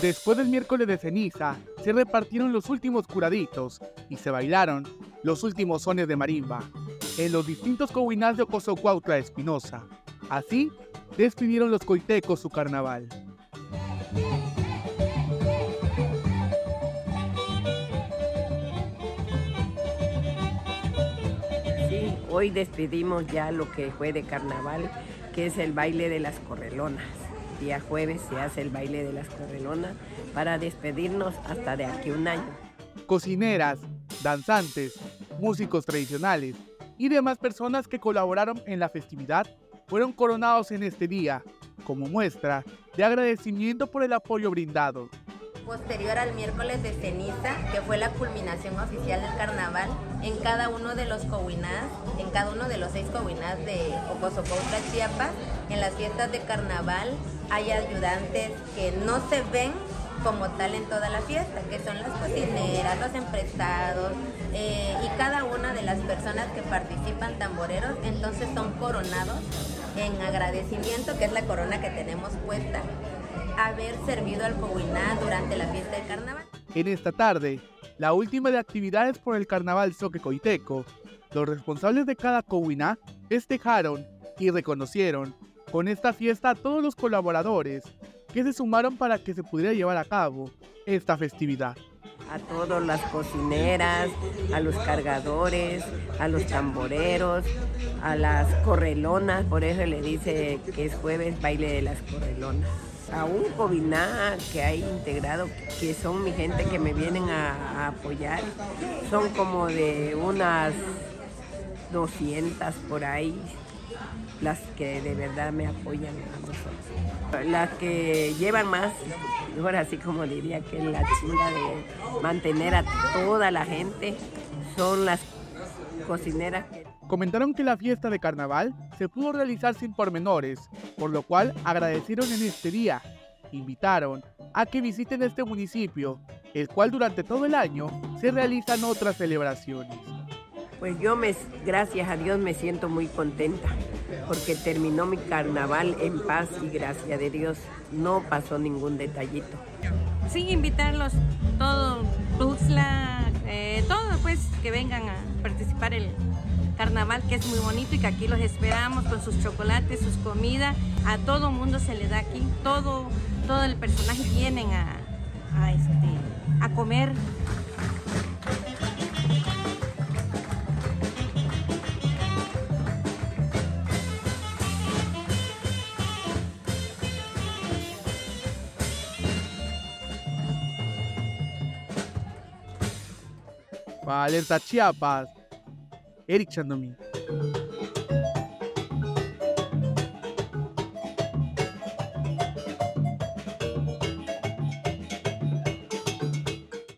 Después del miércoles de ceniza, se repartieron los últimos curaditos y se bailaron los últimos sones de marimba en los distintos coguinás de Ocosocuautla Espinosa. Así, despidieron los coitecos su carnaval. Sí, hoy despedimos ya lo que fue de carnaval, que es el baile de las correlonas. Día jueves se hace el baile de las correlonas para despedirnos hasta de aquí un año. Cocineras, danzantes, músicos tradicionales y demás personas que colaboraron en la festividad fueron coronados en este día, como muestra de agradecimiento por el apoyo brindado. Posterior al miércoles de ceniza, que fue la culminación oficial del carnaval, en cada uno de los cohuinás, en cada uno de los seis cohuinás de Ocosocautla, Chiapas, en las fiestas de carnaval hay ayudantes que no se ven como tal en toda la fiesta, que son las cocineras, los emprestados eh, y cada una de las personas que participan tamboreros, entonces son coronados en agradecimiento, que es la corona que tenemos puesta, haber servido al Cowiná durante la fiesta de carnaval. En esta tarde, la última de actividades por el carnaval Soque Coiteco, los responsables de cada Cowiná festejaron y reconocieron con esta fiesta a todos los colaboradores que se sumaron para que se pudiera llevar a cabo esta festividad. A todas las cocineras, a los cargadores, a los tamboreros, a las correlonas, por eso le dice que es jueves baile de las correlonas. A un cobiná que hay integrado, que son mi gente que me vienen a, apoyar, son como de unas 200 por ahí, las que de verdad me apoyan a nosotros. Las que llevan más, ahora sí como diría que la chinga de mantener a toda la gente, son las cocineras. Comentaron que la fiesta de carnaval se pudo realizar sin pormenores, por lo cual agradecieron en este día. Invitaron a que visiten este municipio, el cual durante todo el año se realizan otras celebraciones. Pues yo me, gracias a Dios me siento muy contenta porque terminó mi carnaval en paz y gracias de Dios no pasó ningún detallito. Sí, invitarlos todo, Tuxtla, eh, todo pues que vengan a participar el carnaval que es muy bonito y que aquí los esperamos con sus chocolates, sus comidas, a todo mundo se le da aquí, todo, todo el personaje vienen a, a, este, a comer. Chiapas, Eric Chandomir.